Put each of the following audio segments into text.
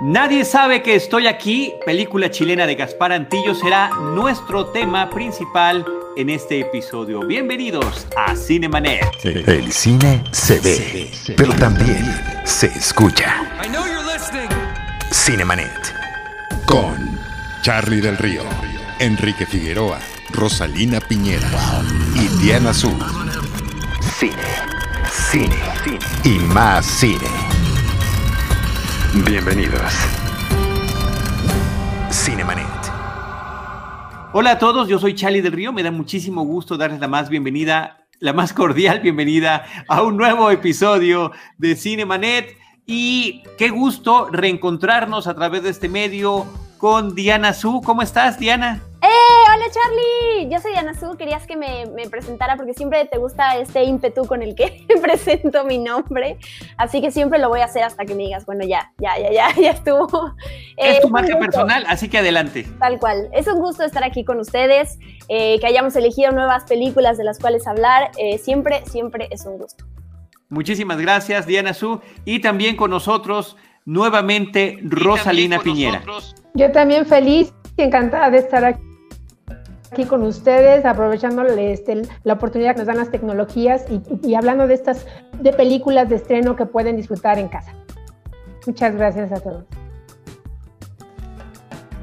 Nadie sabe que estoy aquí, película chilena de Gaspar Antillo, será nuestro tema principal en este episodio. Bienvenidos a Cinemanet. El cine se ve, pero también se escucha. Cinemanet. Con Charlie del Río, Enrique Figueroa, Rosalina Piñera y Diana Su. Cine, cine, cine y más cine. Bienvenidos. Cinemanet. Hola a todos, yo soy Charlie del Río, me da muchísimo gusto darles la más bienvenida, la más cordial bienvenida a un nuevo episodio de Cinemanet y qué gusto reencontrarnos a través de este medio con Diana Su. ¿Cómo estás, Diana? ¡Eh! ¡Hola, Charlie! Yo soy Diana Su. Querías que me, presentara porque siempre te gusta este ímpetu con el que presento mi nombre. Así que siempre lo voy a hacer hasta que me digas, bueno, ya, ya, ya, ya, ya estuvo. Es tu eh, marca personal, así que adelante. Tal cual. Es un gusto estar aquí con ustedes, eh, que hayamos elegido nuevas películas de las cuales hablar. Eh, siempre, siempre es un gusto. Muchísimas gracias, Diana Su. Y también con nosotros nuevamente Rosalina Piñera. Yo también feliz y encantada de estar aquí aquí con ustedes, aprovechando este, la oportunidad que nos dan las tecnologías y, hablando de estas de películas de estreno que pueden disfrutar en casa. Muchas gracias a todos.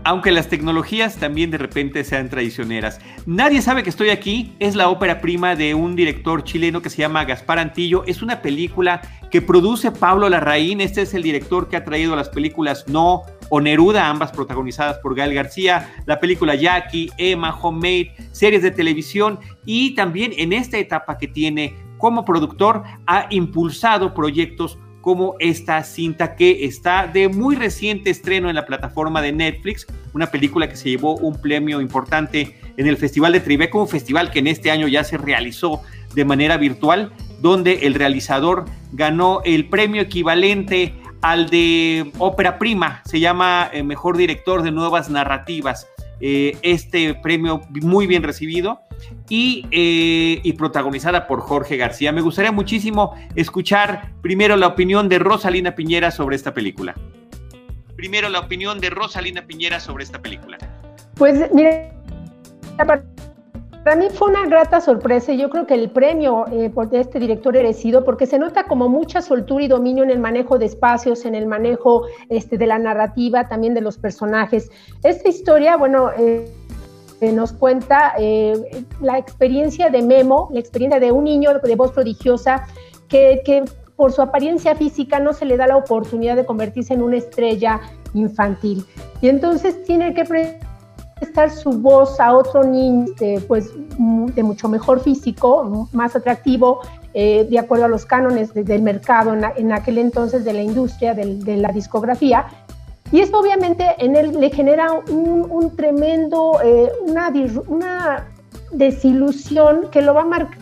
Aunque las tecnologías también de repente sean traicioneras. Nadie sabe que estoy aquí. Es la ópera prima de un director chileno que se llama Gaspar Antillo. Es una película que produce Pablo Larraín. Este es el director que ha traído las películas No, o Neruda, ambas protagonizadas por Gael García, la película Jackie, Emma, Homemade, series de televisión y también en esta etapa que tiene como productor ha impulsado proyectos como esta cinta que está de muy reciente estreno en la plataforma de Netflix, una película que se llevó un premio importante en el Festival de Tribeca, un festival que en este año ya se realizó de manera virtual, donde el realizador ganó el premio equivalente al de ópera prima, se llama eh, Mejor Director de Nuevas Narrativas. Eh, este premio muy bien recibido y, eh, y, protagonizada por Jorge García. Me gustaría muchísimo escuchar primero la opinión de Rosalina Piñera sobre esta película. Primero la opinión de Rosalina Piñera sobre esta película. Pues mire, para mí fue una grata sorpresa y yo creo que el premio eh, por este director merecido porque se nota como mucha soltura y dominio en el manejo de espacios, en el manejo este, de la narrativa, también de los personajes. Esta historia, bueno, eh, eh, nos cuenta la experiencia de Memo, la experiencia de un niño de voz prodigiosa que, que por su apariencia física no se le da la oportunidad de convertirse en una estrella infantil. Y entonces tiene que prestar su voz a otro niño pues, de mucho mejor físico, más atractivo, eh, de acuerdo a los cánones del mercado en, aquel entonces de la industria de, la discografía. Y eso obviamente en él le genera un, tremendo, eh, una, una desilusión que lo va a marcar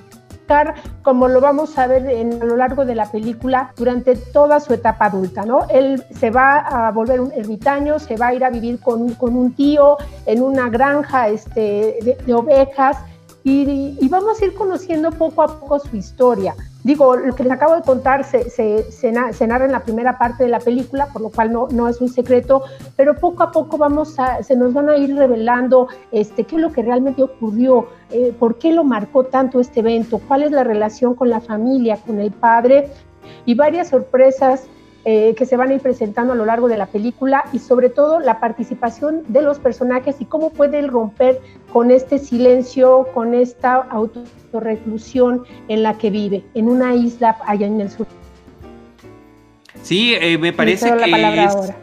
como lo vamos a ver en, a lo largo de la película durante toda su etapa adulta, ¿no? Él se va a volver un ermitaño, se va a ir a vivir con, con un tío en una granja este, de ovejas y, vamos a ir conociendo poco a poco su historia. Digo, lo que les acabo de contar se, narra en la primera parte de la película, por lo cual no, no es un secreto, pero poco a poco vamos a, se nos van a ir revelando este, qué es lo que realmente ocurrió, eh, por qué lo marcó tanto este evento, cuál es la relación con la familia, con el padre y varias sorpresas eh, que se van a ir presentando a lo largo de la película y sobre todo la participación de los personajes y cómo puede romper con este silencio, con esta autorreclusión en la que vive, en una isla allá en el sur. Sí, eh, me parece que es...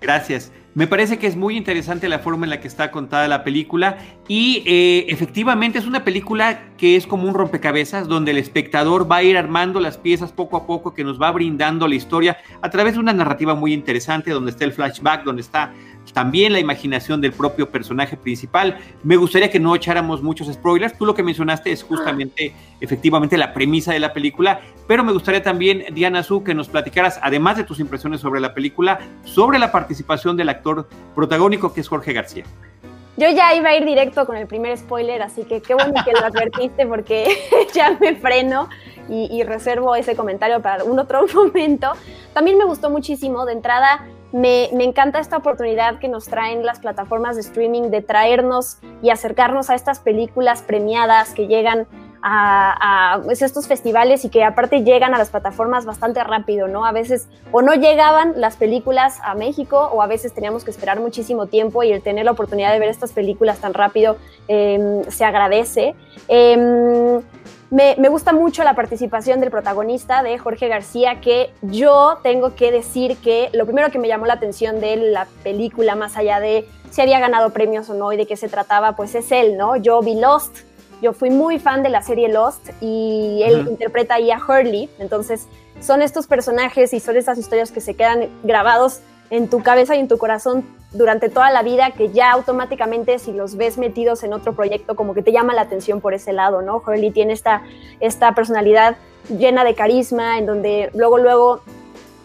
Gracias. Me parece que es muy interesante la forma en la que está contada la película y eh, efectivamente es una película que es como un rompecabezas donde el espectador va a ir armando las piezas poco a poco que nos va brindando la historia a través de una narrativa muy interesante donde está el flashback, donde está también la imaginación del propio personaje principal. Me gustaría que no echáramos muchos spoilers. Tú lo que mencionaste es justamente, efectivamente, la premisa de la película, pero me gustaría también, Diana Su, que nos platicaras, además de tus impresiones sobre la película, sobre la participación del actor protagónico que es Jorge García. Yo ya iba a ir directo con el primer spoiler, así que qué bueno que lo advertiste porque ya me freno y, y reservo ese comentario para un otro momento. También me gustó muchísimo de entrada me, me, encanta esta oportunidad que nos traen las plataformas de streaming de traernos y acercarnos a estas películas premiadas que llegan a, a pues, estos festivales y que aparte llegan a las plataformas bastante rápido, ¿no? A veces o no llegaban las películas a México o a veces teníamos que esperar muchísimo tiempo y el tener la oportunidad de ver estas películas tan rápido eh, se agradece. Eh, me, me, gusta mucho la participación del protagonista, de Jorge García, que yo tengo que decir que lo primero que me llamó la atención de la película, más allá de si había ganado premios o no y de qué se trataba, pues es él, ¿no? Yo vi Lost, yo fui muy fan de la serie Lost y él uh -huh. interpreta ahí a Hurley, entonces son estos personajes y son estas historias que se quedan grabados en tu cabeza y en tu corazón durante toda la vida que ya automáticamente si los ves metidos en otro proyecto como que te llama la atención por ese lado, ¿no? Hurley tiene esta, esta personalidad llena de carisma en donde luego, luego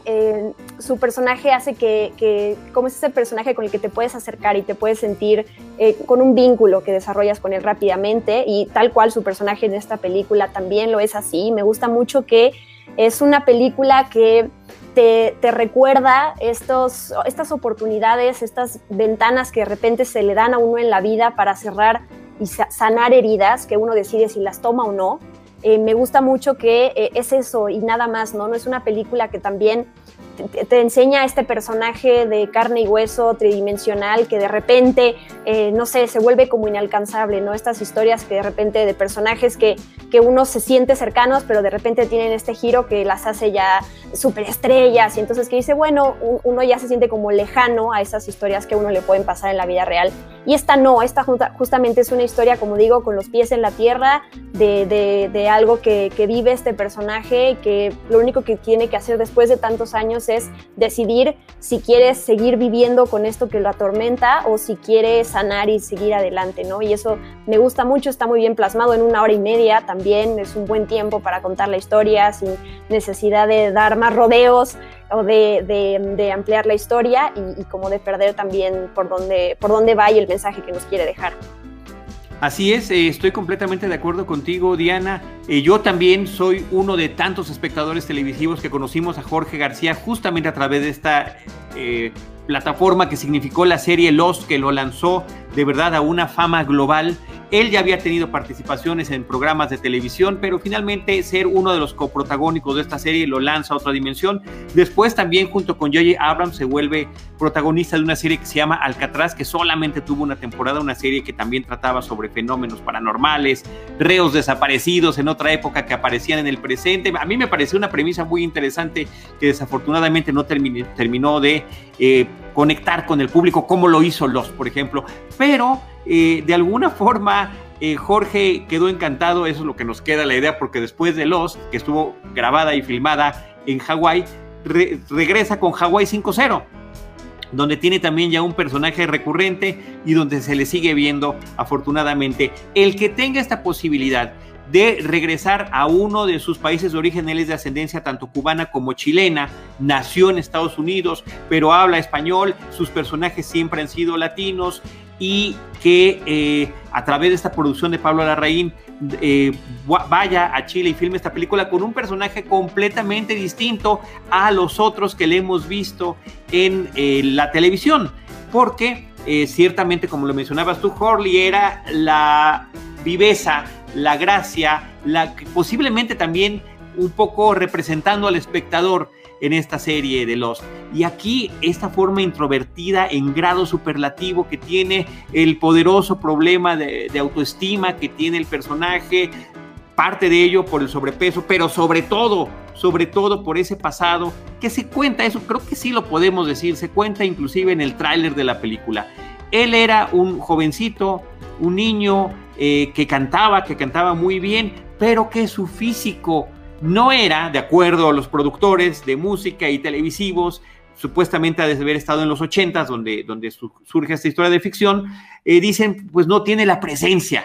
eh, su personaje hace que, que, como es ese personaje con el que te puedes acercar y te puedes sentir eh, con un vínculo que desarrollas con él rápidamente y tal cual su personaje en esta película también lo es así. Me gusta mucho que es una película que te, te, recuerda estos, estas oportunidades, estas ventanas que de repente se le dan a uno en la vida para cerrar y sanar heridas que uno decide si las toma o no. Eh, me gusta mucho que eh, es eso y nada más, ¿no? No es una película que también te, enseña a este personaje de carne y hueso tridimensional que de repente, eh, no sé, se vuelve como inalcanzable, ¿no? Estas historias que de repente de personajes que, que uno se siente cercanos, pero de repente tienen este giro que las hace ya superestrellas y entonces que dice, bueno, uno ya se siente como lejano a esas historias que a uno le pueden pasar en la vida real. Y esta no, esta justamente es una historia, como digo, con los pies en la tierra, de, de, de algo que, que vive este personaje, que lo único que tiene que hacer después de tantos años es decidir si quiere seguir viviendo con esto que lo atormenta o si quiere sanar y seguir adelante, ¿no? Y eso me gusta mucho, está muy bien plasmado en una hora y media también, es un buen tiempo para contar la historia sin necesidad de dar más rodeos o de ampliar la historia y, y, como de perder también por dónde, por dónde va y el mensaje que nos quiere dejar. Así es, eh, estoy completamente de acuerdo contigo, Diana. Eh, yo también soy uno de tantos espectadores televisivos que conocimos a Jorge García justamente a través de esta eh, plataforma que significó la serie Lost, que lo lanzó de verdad a una fama global. Él ya había tenido participaciones en programas de televisión, pero finalmente ser uno de los coprotagónicos de esta serie lo lanza a otra dimensión. Después también junto con J.J. Abrams se vuelve protagonista de una serie que se llama Alcatraz, que solamente tuvo una temporada, una serie que también trataba sobre fenómenos paranormales, reos desaparecidos en otra época que aparecían en el presente. A mí me pareció una premisa muy interesante que desafortunadamente no terminó, de eh, conectar con el público como lo hizo Los, por ejemplo, pero eh, de alguna forma eh, Jorge quedó encantado, eso es lo que nos queda la idea, porque después de Lost, que estuvo grabada y filmada en Hawái, re regresa con Hawái 5-0 donde tiene también ya un personaje recurrente y donde se le sigue viendo afortunadamente. El que tenga esta posibilidad de regresar a uno de sus países de origen, él es de ascendencia tanto cubana como chilena, nació en Estados Unidos, pero habla español, sus personajes siempre han sido latinos y que eh, a través de esta producción de Pablo Larraín eh, vaya a Chile y filme esta película con un personaje completamente distinto a los otros que le hemos visto en eh, la televisión, porque ciertamente, como lo mencionabas tú, Horley era la viveza, la gracia, la posiblemente también un poco representando al espectador en esta serie de Lost. Y aquí esta forma introvertida en grado superlativo que tiene el poderoso problema de, autoestima que tiene el personaje, parte de ello por el sobrepeso, pero sobre todo, sobre todo por ese pasado que se cuenta, eso creo que sí lo podemos decir, se cuenta inclusive en el tráiler de la película. Él era un jovencito, un niño eh, que cantaba, que cantaba muy bien, pero que su físico no era, de acuerdo a los productores de música y televisivos, supuestamente ha de haber estado en los ochentas, donde, donde su, surge esta historia de ficción, eh, dicen, pues no tiene la presencia,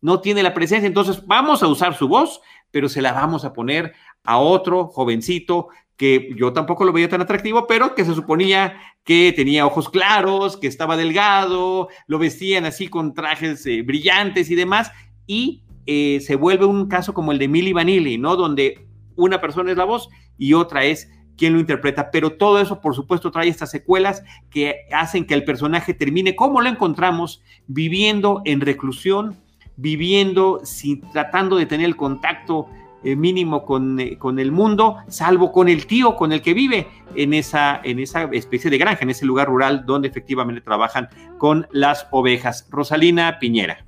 no tiene la presencia, entonces vamos a usar su voz, pero se la vamos a poner a otro jovencito que yo tampoco lo veía tan atractivo, pero que se suponía que tenía ojos claros, que estaba delgado, lo vestían así con trajes eh, brillantes y demás, y eh, se vuelve un caso como el de Milli Vanilli, ¿no? Donde una persona es la voz y otra es quién lo interpreta, pero todo eso, por supuesto, trae estas secuelas que hacen que el personaje termine como lo encontramos, viviendo en reclusión, viviendo, sin, tratando de tener el contacto eh, mínimo con, eh, con, el mundo, salvo con el tío con el que vive en esa, en esa especie de granja, en ese lugar rural donde efectivamente trabajan con las ovejas. Rosalina Piñera.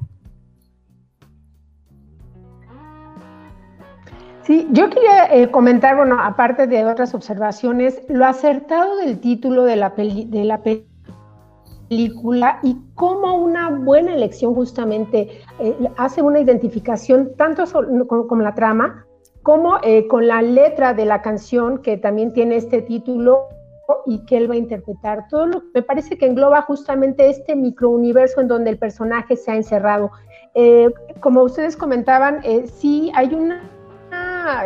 Sí, yo quería eh, comentar, bueno, aparte de otras observaciones, lo acertado del título de la, de la película y cómo una buena elección justamente eh, hace una identificación tanto con, la trama como eh, con la letra de la canción que también tiene este título y que él va a interpretar. Todo lo me parece que engloba justamente este microuniverso en donde el personaje se ha encerrado. como ustedes comentaban, sí hay una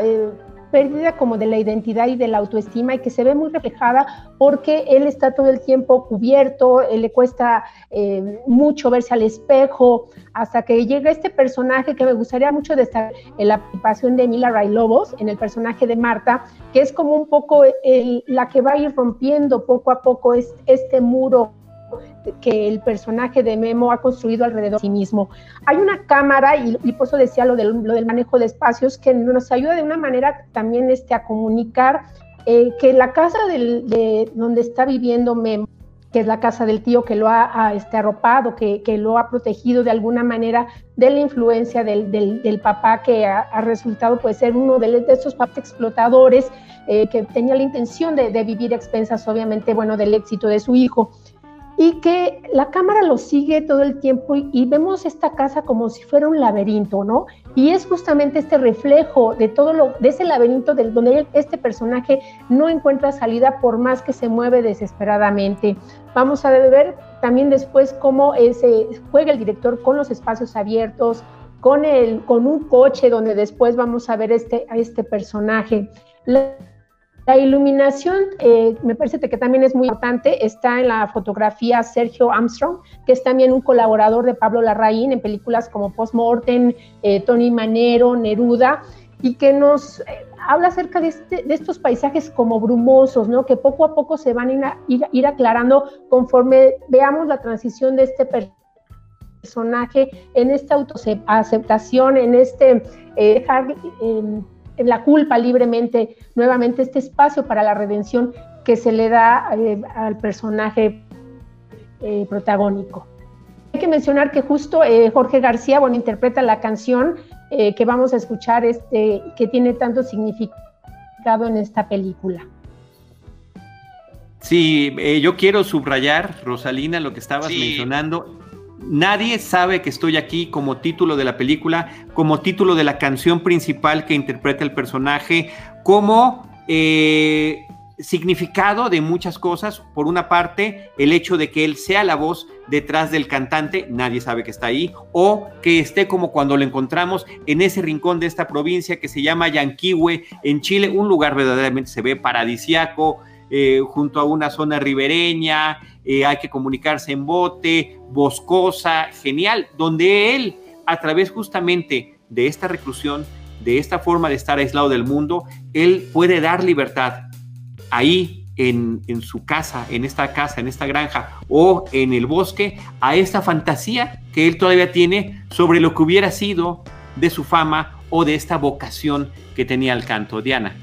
eh, pérdida como de la identidad y de la autoestima y que se ve muy reflejada porque él está todo el tiempo cubierto, le cuesta eh, mucho verse al espejo, hasta que llega este personaje que me gustaría mucho destacar la participación de Mila Ray Lobos, en el personaje de Marta, que es como un poco la que va a ir rompiendo poco a poco este muro que el personaje de Memo ha construido alrededor de sí mismo. Hay una cámara, y, por eso decía lo del, del, manejo de espacios, que nos ayuda de una manera también este, a comunicar eh, que la casa de donde está viviendo Memo, que es la casa del tío que lo ha, este, arropado, que, lo ha protegido de alguna manera de la influencia del, del, papá que ha, resultado pues, ser uno de, de estos papás explotadores eh, que tenía la intención de, de, vivir expensas, obviamente, bueno, del éxito de su hijo y que la cámara lo sigue todo el tiempo y, vemos esta casa como si fuera un laberinto, ¿no? Y es justamente este reflejo de todo lo, de ese laberinto del, donde este personaje no encuentra salida por más que se mueve desesperadamente. Vamos a ver también después cómo ese, juega el director con los espacios abiertos, con, el, con un coche donde después vamos a ver este, a este personaje. Iluminación, eh, me parece que también es muy importante, está en la fotografía Sergio Armstrong, que es también un colaborador de Pablo Larraín en películas como Postmortem, eh, Tony Manero, Neruda, y que nos eh, habla acerca este, de, estos paisajes como brumosos, ¿no? que poco a poco se van a ir, aclarando conforme veamos la transición de este personaje en esta autoaceptación, en este dejar la culpa libremente, nuevamente este espacio para la redención que se le da eh, al personaje eh, protagónico. Hay que mencionar que justo eh, Jorge García, bueno, interpreta la canción que vamos a escuchar, este, que tiene tanto significado en esta película. Sí, yo quiero subrayar, Rosalina, lo que estabas mencionando Nadie sabe que estoy aquí como título de la película, como título de la canción principal que interpreta el personaje, como eh, significado de muchas cosas. Por una parte, el hecho de que él sea la voz detrás del cantante, nadie sabe que está ahí, o que esté como cuando lo encontramos en ese rincón de esta provincia que se llama Yanquihue, en Chile, un lugar verdaderamente se ve paradisiaco, eh, junto a una zona ribereña, eh, hay que comunicarse en bote, boscosa, genial, donde él, a través justamente de esta reclusión, de esta forma de estar aislado del mundo, él puede dar libertad ahí en, en, su casa, en esta casa, en esta granja o en el bosque, a esta fantasía que él todavía tiene sobre lo que hubiera sido de su fama o de esta vocación que tenía el canto. Diana.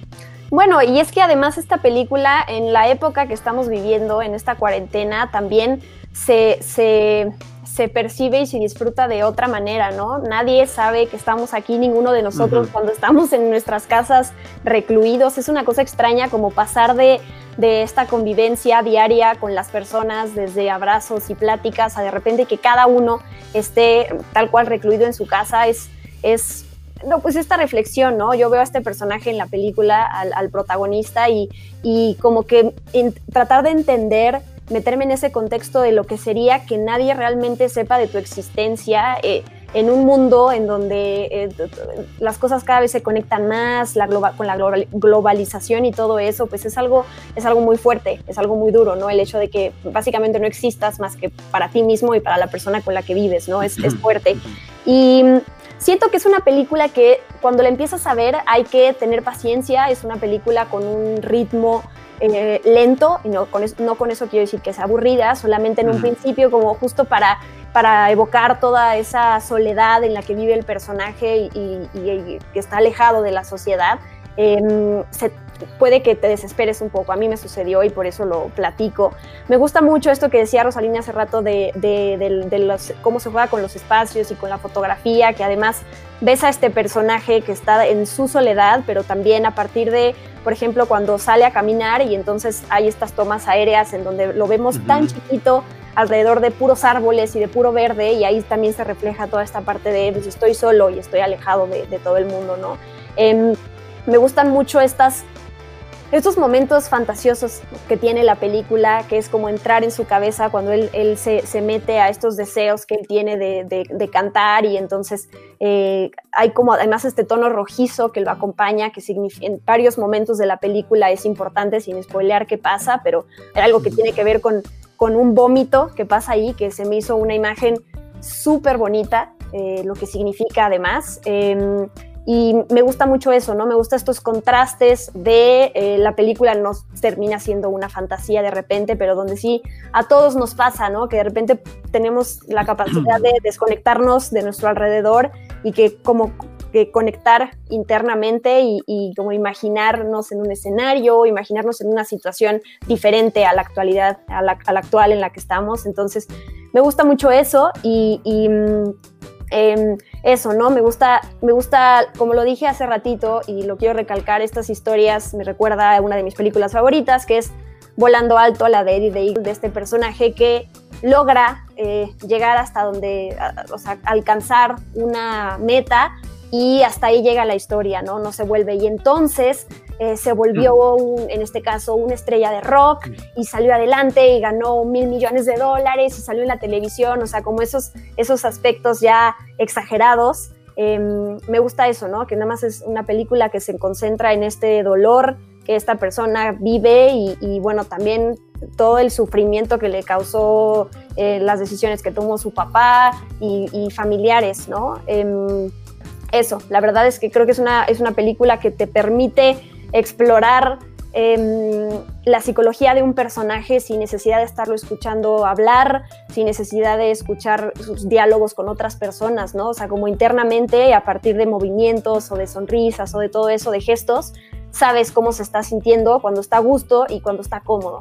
Bueno, y es que además esta película, en la época que estamos viviendo, en esta cuarentena, también se, se, percibe y se disfruta de otra manera, ¿no? Nadie sabe que estamos aquí, ninguno de nosotros, cuando estamos en nuestras casas recluidos. Es una cosa extraña como pasar de, de esta convivencia diaria con las personas, desde abrazos y pláticas, a de repente que cada uno esté tal cual recluido en su casa, es, es no, pues esta reflexión, ¿no? Yo veo a este personaje en la película, al, protagonista, y, y, como que tratar de entender, meterme en ese contexto de lo que sería que nadie realmente sepa de tu existencia, eh, en un mundo en donde eh, las cosas cada vez se conectan más, la con la globalización y todo eso, pues es algo, es algo muy fuerte, es algo muy duro, ¿no? El hecho de que básicamente no existas más que para ti mismo y para la persona con la que vives, ¿no? Es, es fuerte. Y siento que es una película que cuando la empiezas a ver hay que tener paciencia, es una película con un ritmo eh, lento, y no con, eso, no con eso quiero decir que es aburrida, solamente en un principio como justo para, para evocar toda esa soledad en la que vive el personaje y, que está alejado de la sociedad. Em, se, puede que te desesperes un poco. A mí me sucedió y por eso lo platico. Me gusta mucho esto que decía Rosalina hace rato de, de, los, cómo se juega con los espacios y con la fotografía, que además ves a este personaje que está en su soledad, pero también a partir de, por ejemplo, cuando sale a caminar y entonces hay estas tomas aéreas en donde lo vemos tan chiquito alrededor de puros árboles y de puro verde y ahí también se refleja toda esta parte de pues, estoy solo y estoy alejado de, todo el mundo, ¿no? Em, me gustan mucho estas estos momentos fantasiosos que tiene la película, que es como entrar en su cabeza cuando él, se, mete a estos deseos que él tiene de, cantar y entonces eh, hay como además este tono rojizo que lo acompaña, que en varios momentos de la película es importante sin spoilear qué pasa, pero hay algo que tiene que ver con, con un vómito que pasa ahí, que se me hizo una imagen súper bonita, eh, lo que significa además. Em, y me gusta mucho eso, ¿no? Me gusta estos contrastes de eh, la película nos termina siendo una fantasía de repente, pero donde sí a todos nos pasa, ¿no? Que de repente tenemos la capacidad de desconectarnos de nuestro alrededor y que como que conectar internamente y, como imaginarnos en un escenario, imaginarnos en una situación diferente a la actualidad, a la, actual en la que estamos. Entonces, me gusta mucho eso y, y em, eso, ¿no? Me gusta, me gusta, como lo dije hace ratito y lo quiero recalcar, estas historias me recuerda a una de mis películas favoritas, que es Volando Alto, la de Eddie de este personaje que logra eh, llegar hasta donde, o sea, alcanzar una meta y hasta ahí llega la historia, ¿no? No se vuelve. Y entonces eh, se volvió, en este caso, una estrella de rock y salió adelante y ganó mil millones de dólares y salió en la televisión, o sea, como esos, esos aspectos ya exagerados. Em, me gusta eso, ¿no? Que nada más es una película que se concentra en este dolor que esta persona vive y, bueno, también todo el sufrimiento que le causó eh, las decisiones que tomó su papá y, familiares, ¿no? Eso, la verdad es que creo que es una, es una película que te permite explorar em, la psicología de un personaje sin necesidad de estarlo escuchando hablar, sin necesidad de escuchar sus diálogos con otras personas, ¿no? O sea, como internamente, a partir de movimientos o de sonrisas o de todo eso, de gestos, sabes cómo se está sintiendo cuando está a gusto y cuando está cómodo.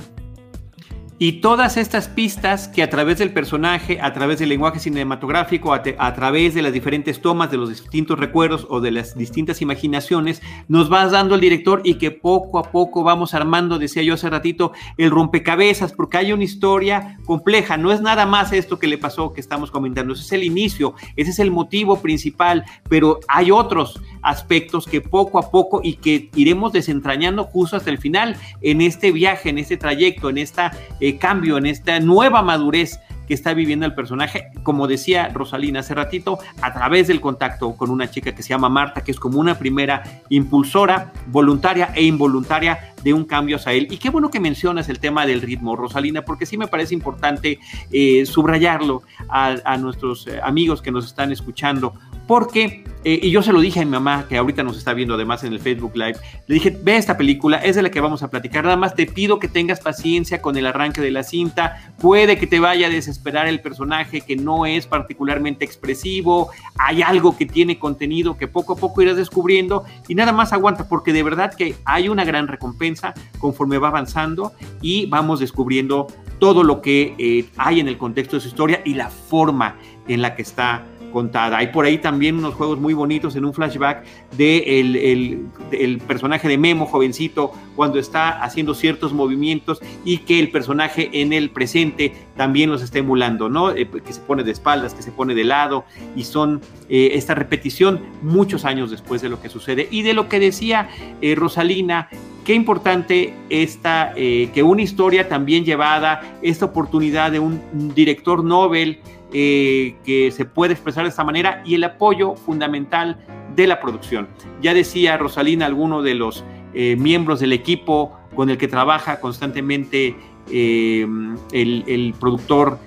Y todas estas pistas que a través del personaje, a través del lenguaje cinematográfico, a, través de las diferentes tomas, de los distintos recuerdos o de las distintas imaginaciones, nos va dando el director y que poco a poco vamos armando, decía yo hace ratito, el rompecabezas, porque hay una historia compleja, no es nada más esto que le pasó que estamos comentando, ese es el inicio, ese es el motivo principal, pero hay otros aspectos que poco a poco y que iremos desentrañando justo hasta el final en este viaje, en este trayecto, en esta... Eh, cambio, en esta nueva madurez que está viviendo el personaje, como decía Rosalina hace ratito, a través del contacto con una chica que se llama Marta, que es como una primera impulsora voluntaria e involuntaria de un cambio hacia él. Y qué bueno que mencionas el tema del ritmo, Rosalina, porque sí me parece importante eh, subrayarlo a, nuestros eh, amigos que nos están escuchando, porque, eh, y yo se lo dije a mi mamá, que ahorita nos está viendo además en el Facebook Live, le dije, ve esta película, es de la que vamos a platicar, nada más te pido que tengas paciencia con el arranque de la cinta, puede que te vaya a desesperar el personaje que no es particularmente expresivo, hay algo que tiene contenido que poco a poco irás descubriendo y nada más aguanta, porque de verdad que hay una gran recompensa conforme va avanzando y vamos descubriendo todo lo que eh, hay en el contexto de su historia y la forma en la que está contada. Hay por ahí también unos juegos muy bonitos en un flashback de el, personaje de Memo, jovencito, cuando está haciendo ciertos movimientos y que el personaje en el presente también los está emulando, ¿no? Eh, que se pone de espaldas, que se pone de lado y son eh, esta repetición muchos años después de lo que sucede. Y de lo que decía eh, Rosalina, qué importante esta, que una historia también llevada, esta oportunidad de un director Nobel, eh, que se puede expresar de esta manera y el apoyo fundamental de la producción. Ya decía Rosalina, alguno de los eh, miembros del equipo con el que trabaja constantemente eh, el, productor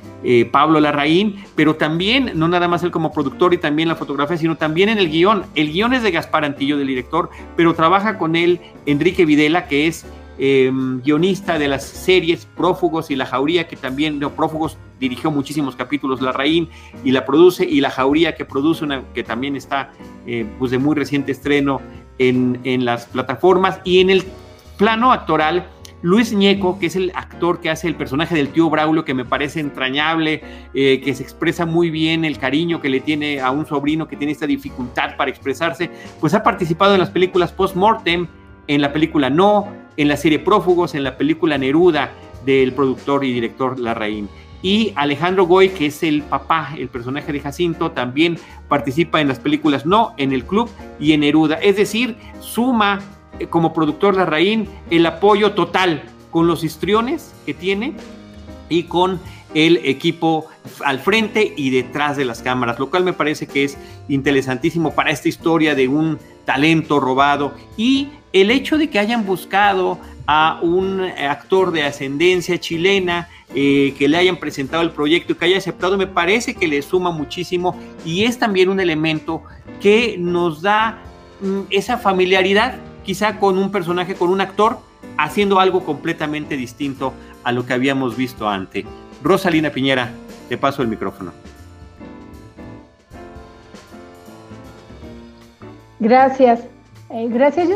Pablo Larraín, pero también, no nada más él como productor y también la fotografía, sino también en el guion. El guion es de Gaspar Antillo, del director, pero trabaja con él Enrique Videla, que es Em, guionista de las series Prófugos y La Jauría, que también, Prófugos dirigió muchísimos capítulos, La Raín y la produce, y La Jauría que produce que también está eh, pues de muy reciente estreno en, las plataformas. Y en el plano actoral, Luis Ñeco, que es el actor que hace el personaje del tío Braulio, que me parece entrañable, eh, que se expresa muy bien el cariño que le tiene a un sobrino que tiene esta dificultad para expresarse, pues ha participado en las películas Post-Mortem, en la película No, en la serie Prófugos, en la película Neruda del productor y director Larraín. Y Alejandro Goy, que es el papá, el personaje de Jacinto, también participa en las películas No, en el club y en Neruda. Es decir, suma eh, como productor Larraín el apoyo total con los histriones que tiene y con el equipo al frente y detrás de las cámaras, lo cual me parece que es interesantísimo para esta historia de un talento robado y el hecho de que hayan buscado a un actor de ascendencia chilena, eh, que le hayan presentado el proyecto y que haya aceptado, me parece que le suma muchísimo y es también un elemento que nos da mm, esa familiaridad quizá con un personaje, con un actor, haciendo algo completamente distinto a lo que habíamos visto antes. Rosalina Piñera, te paso el micrófono. Gracias. Eh, gracias. Yo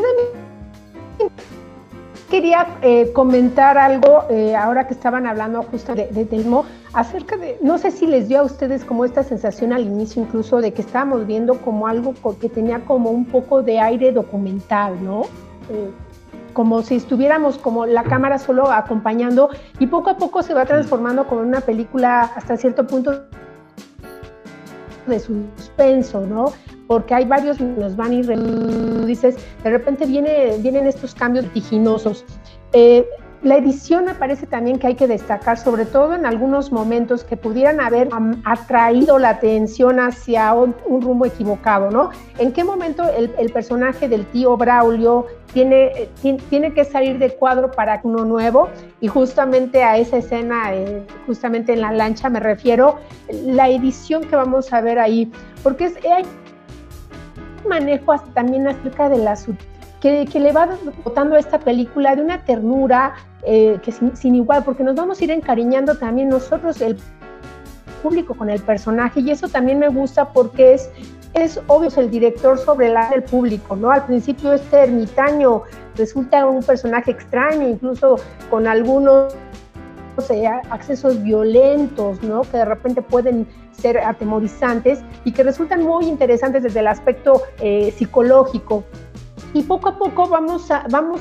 quería eh, comentar algo, eh, ahora que estaban hablando justo de, de, Telmo, acerca de, no sé si les dio a ustedes como esta sensación al inicio incluso de que estábamos viendo como algo que tenía como un poco de aire documental, ¿no? como si estuviéramos como la cámara solo acompañando y poco a poco se va transformando como una película hasta cierto punto de suspenso, ¿no? Porque hay varios, nos van ir, dices, de repente viene, vienen estos cambios vertiginosos. Eh, la edición me parece también que hay que destacar, sobre todo en algunos momentos que pudieran haber atraído la atención hacia un, rumbo equivocado, ¿no? ¿En qué momento el, personaje del tío Braulio tiene, tiene, que salir de cuadro para uno nuevo? Y justamente a esa escena, eh, justamente en la lancha me refiero, la edición que vamos a ver ahí, porque es, hay manejo también acerca de la que, que, le va dotando a esta película de una ternura eh, que sin, igual, porque nos vamos a ir encariñando también nosotros, el público, con el personaje, y eso también me gusta porque es, es obvio, el director sobre el del público, ¿no? Al principio este ermitaño resulta un personaje extraño, incluso con algunos eh, accesos violentos, ¿no? Que de repente pueden ser atemorizantes y que resultan muy interesantes desde el aspecto eh, psicológico. Y poco a poco vamos a, vamos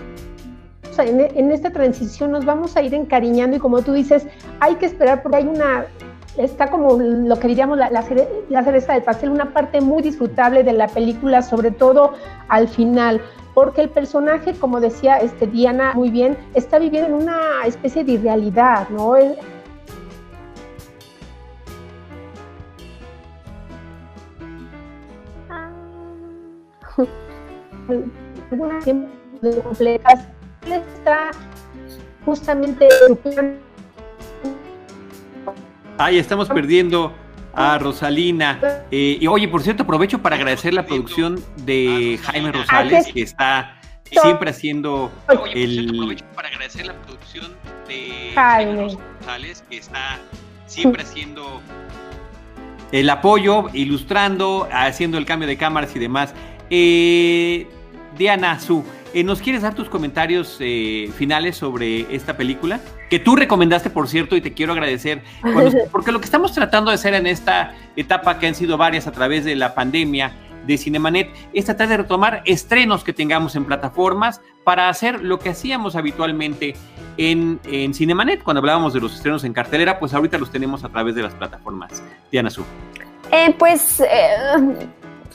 en, esta transición nos vamos a ir encariñando y como tú dices, hay que esperar porque hay una, está como lo que diríamos la, la, cereza del pastel, una parte muy disfrutable de la película, sobre todo al final, porque el personaje, como decía este, Diana muy bien, está viviendo en una especie de irrealidad, ¿no? Algunas complejas está justamente Ahí estamos perdiendo a Rosalina. Eh, y oye, por cierto, aprovecho para agradecer la producción de Jaime Rosales, que está siempre haciendo el. Aprovecho para agradecer la producción de Jaime Rosales, que está siempre haciendo el apoyo, ilustrando, haciendo el cambio de cámaras y demás. Eh, Diana Su, eh, ¿Nos quieres dar tus comentarios eh, finales sobre esta película? Que tú recomendaste, por cierto, y te quiero agradecer, porque lo que estamos tratando de hacer en esta etapa, que han sido varias a través de la pandemia de Cinemanet, es tratar de retomar estrenos que tengamos en plataformas para hacer lo que hacíamos habitualmente en, en Cinemanet, cuando hablábamos de los estrenos en cartelera, pues ahorita los tenemos a través de las plataformas. Diana Su. Eh, pues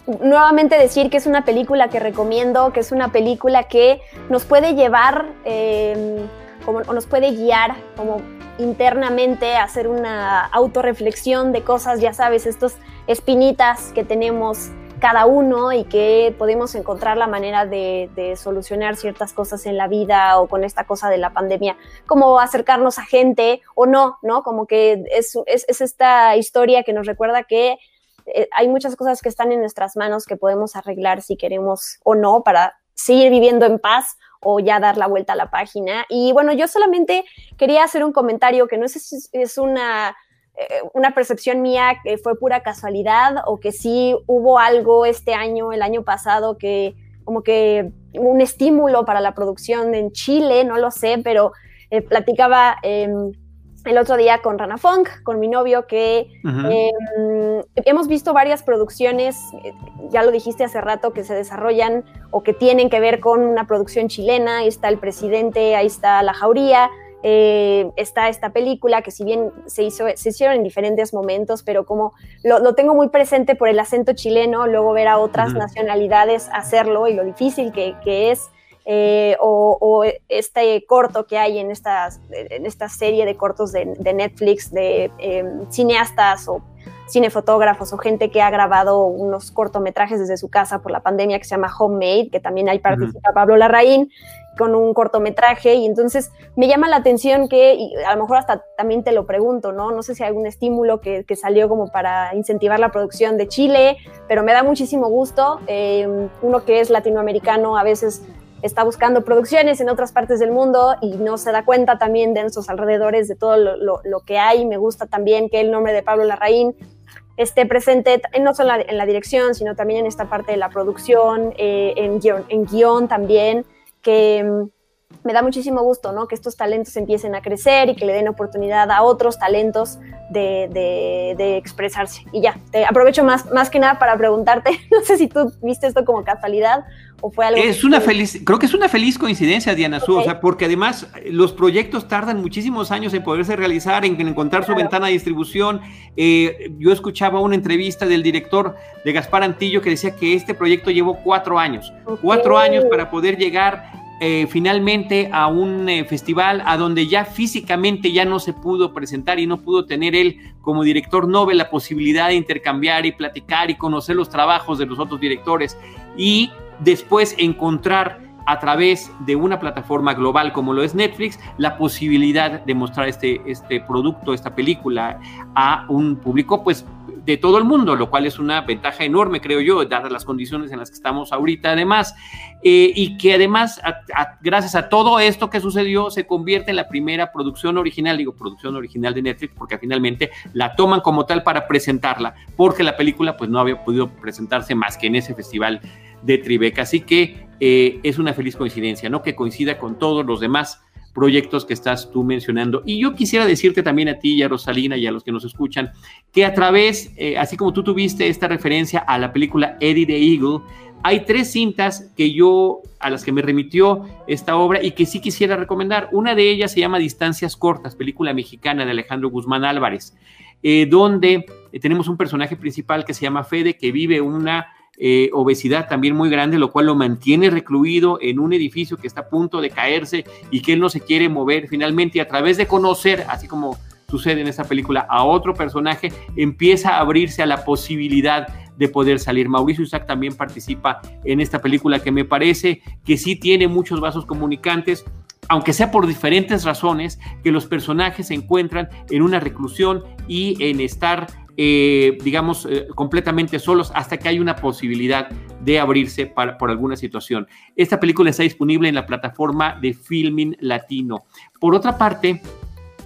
nuevamente decir que es una película que recomiendo, que es una película que nos puede llevar eh, como, o nos puede guiar como internamente, hacer una autorreflexión de cosas, ya sabes, estos espinitas que tenemos cada uno y que podemos encontrar la manera de, solucionar ciertas cosas en la vida o con esta cosa de la pandemia, como acercarnos a gente o no, ¿no? Como que es, es, esta historia que nos recuerda que eh, hay muchas cosas que están en nuestras manos que podemos arreglar si queremos o no para seguir viviendo en paz o ya dar la vuelta a la página. Y bueno, yo solamente quería hacer un comentario que no sé si es una eh, una percepción mía que fue pura casualidad o que sí hubo algo este año, el año pasado, que como que un estímulo para la producción en Chile, no lo sé, pero eh, platicaba em, el otro día con Rana Funk, con mi novio, que em, hemos visto varias producciones, ya lo dijiste hace rato, que se desarrollan o que tienen que ver con una producción chilena, ahí está el presidente, ahí está la jauría, eh, está esta película que si bien se, hizo, se hicieron en diferentes momentos, pero como lo, tengo muy presente por el acento chileno, luego ver a otras nacionalidades hacerlo y lo difícil que, es, eh, o, este corto que hay en, estas, en esta serie de cortos de, Netflix de em, cineastas o cinefotógrafos o gente que ha grabado unos cortometrajes desde su casa por la pandemia que se llama Homemade, que también ahí participa Pablo Larraín con un cortometraje y entonces me llama la atención que, y a lo mejor hasta también te lo pregunto, ¿no? No sé si hay algún estímulo que, salió como para incentivar la producción de Chile, pero me da muchísimo gusto. Eh, uno que es latinoamericano a veces está buscando producciones en otras partes del mundo y no se da cuenta también de nuestros alrededores, de todo lo, que hay. Me gusta también que el nombre de Pablo Larraín esté presente no solo en la dirección, sino también en esta parte de la producción, eh, en, guion, en guion también que mm, me da muchísimo gusto, ¿no? Que estos talentos empiecen a crecer y que le den oportunidad a otros talentos de, de, expresarse. Y ya, te aprovecho más, más que nada para preguntarte, no sé si tú viste esto como casualidad o fue algo... Es una feliz, creo que es una feliz coincidencia, Diana Su, o sea, porque además los proyectos tardan muchísimos años en poderse realizar, en encontrar su ventana de distribución. Eh, yo escuchaba una entrevista del director de Gaspar Antillo que decía que este proyecto llevó cuatro años, cuatro años para poder llegar eh, finalmente a un eh, festival a donde ya físicamente ya no se pudo presentar y no pudo tener él como director Nobel la posibilidad de intercambiar y platicar y conocer los trabajos de los otros directores y después encontrar a través de una plataforma global como lo es Netflix, la posibilidad de mostrar este, este producto, esta película a un público pues de todo el mundo, lo cual es una ventaja enorme, creo yo, dadas las condiciones en las que estamos ahorita, además, eh, y que además, gracias a todo esto que sucedió, se convierte en la primera producción original, digo, producción original de Netflix, porque finalmente la toman como tal para presentarla, porque la película pues no había podido presentarse más que en ese festival de Tribeca, así que eh, es una feliz coincidencia, ¿no? Que coincida con todos los demás proyectos que estás tú mencionando. Y yo quisiera decirte también a ti y a Rosalina y a los que nos escuchan, que a través, eh, así como tú tuviste esta referencia a la película Eddie the Eagle, hay tres cintas que yo, a las que me remitió esta obra y que sí quisiera recomendar. Una de ellas se llama Distancias Cortas, película mexicana de Alejandro Guzmán Álvarez, eh, donde eh, tenemos un personaje principal que se llama Fede, que vive una eh, obesidad también muy grande, lo cual lo mantiene recluido en un edificio que está a punto de caerse y que él no se quiere mover finalmente a través de conocer, así como sucede en esta película, a otro personaje, empieza a abrirse a la posibilidad de poder salir. Mauricio Isaac también participa en esta película que me parece que sí tiene muchos vasos comunicantes, aunque sea por diferentes razones, que los personajes se encuentran en una reclusión y en estar eh, digamos, eh, completamente solos hasta que hay una posibilidad de abrirse para, por alguna situación. Esta película está disponible en la plataforma de Filming Latino. Por otra parte,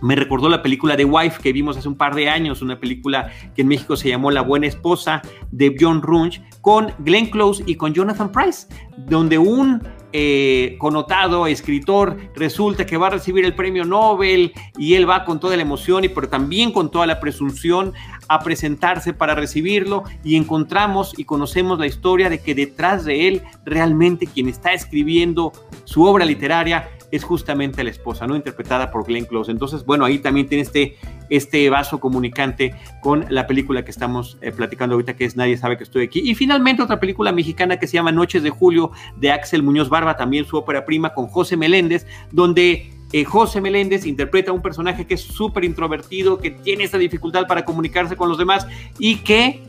me recordó la película de Wife que vimos hace un par de años, una película que en México se llamó La Buena Esposa de John Runch con Glenn Close y con Jonathan Price, donde un eh, connotado escritor resulta que va a recibir el premio Nobel y él va con toda la emoción y pero también con toda la presunción a presentarse para recibirlo y encontramos y conocemos la historia de que detrás de él realmente quien está escribiendo su obra literaria es justamente la esposa, ¿no? Interpretada por Glenn Close. Entonces, bueno, ahí también tiene este, este vaso comunicante con la película que estamos eh, platicando ahorita, que es Nadie sabe que estoy aquí. Y finalmente otra película mexicana que se llama Noches de Julio, de Axel Muñoz Barba, también su ópera prima con José Meléndez, donde eh, José Meléndez interpreta un personaje que es súper introvertido, que tiene esa dificultad para comunicarse con los demás y que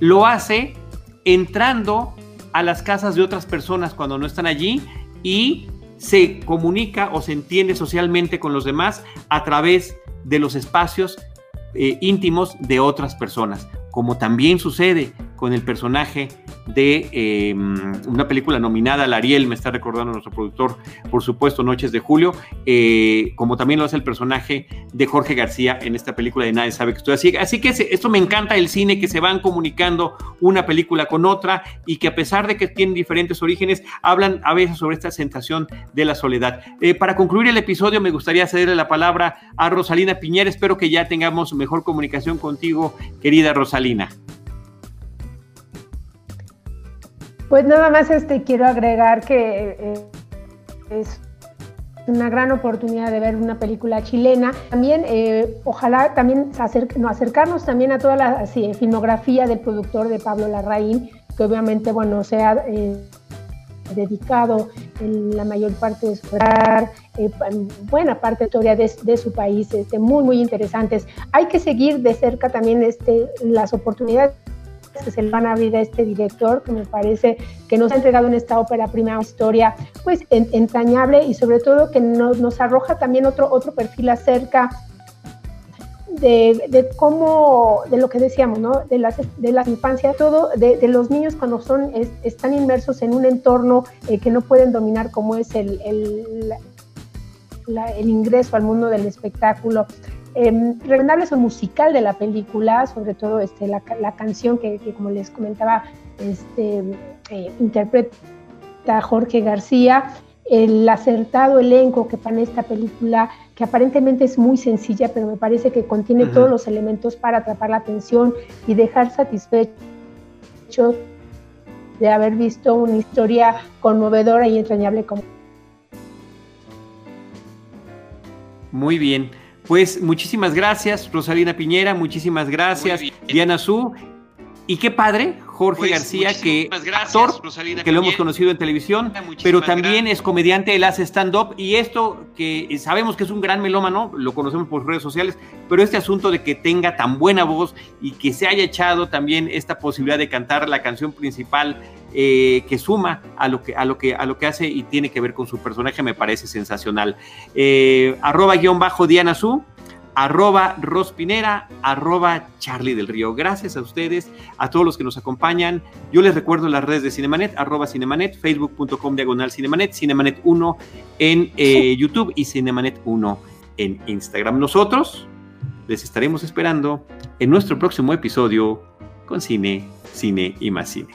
lo hace entrando a las casas de otras personas cuando no están allí y se comunica o se entiende socialmente con los demás a través de los espacios eh, íntimos de otras personas, como también sucede con el personaje de em, una película nominada al Ariel, me está recordando nuestro productor, por supuesto, Noches de Julio, eh, como también lo hace el personaje de Jorge García en esta película de Nadie sabe que estoy así. Así que esto me encanta el cine, que se van comunicando una película con otra y que a pesar de que tienen diferentes orígenes, hablan a veces sobre esta sensación de la soledad. Eh, para concluir el episodio, me gustaría cederle la palabra a Rosalina Piñera. Espero que ya tengamos mejor comunicación contigo, querida Rosalina. Pues nada más este, quiero agregar que eh, es una gran oportunidad de ver una película chilena. También, eh, ojalá también acercarnos también a toda la filmografía del productor de Pablo Larraín, que obviamente, bueno, se ha eh, dedicado en la mayor parte de su vida, buena parte de historia de, de, su país, este, muy, muy interesantes. Hay que seguir de cerca también este, las oportunidades se le van a abrir a este director, que me parece que nos ha entregado en esta ópera prima historia pues entrañable y sobre todo que nos, nos arroja también otro, otro perfil acerca de, cómo, de lo que decíamos, ¿no? De las, de la infancia, todo, de, los niños cuando son, están inmersos en un entorno eh, que no pueden dominar como es el, el ingreso al mundo del espectáculo. Eh, recomendable el musical de la película, sobre todo este, la, canción que, como les comentaba, este, eh, interpreta Jorge García, el acertado elenco que pone esta película, que aparentemente es muy sencilla, pero me parece que contiene todos los elementos para atrapar la atención y dejar satisfecho de haber visto una historia conmovedora y entrañable como. Muy bien. Pues muchísimas gracias, Rosalina Piñera, muchísimas gracias, Diana Su. Y qué padre, Jorge pues, García, que actor, que lo hemos conocido en televisión, pero también es comediante, él hace stand-up y esto que sabemos que es un gran melómano, lo conocemos por redes sociales, pero este asunto de que tenga tan buena voz y que se haya echado también esta posibilidad de cantar la canción principal eh, que suma a lo que, a, lo que, a lo que hace y tiene que ver con su personaje me parece sensacional. Eh, arroba guion bajo Diana Su arroba Rospinera, arroba Charlie del Río. Gracias a ustedes, a todos los que nos acompañan. Yo les recuerdo las redes de Cinemanet, arroba Cinemanet, facebook.com diagonal Cinemanet, Cinemanet 1 en eh, YouTube y Cinemanet 1 en Instagram. Nosotros les estaremos esperando en nuestro próximo episodio con Cine, Cine y más Cine.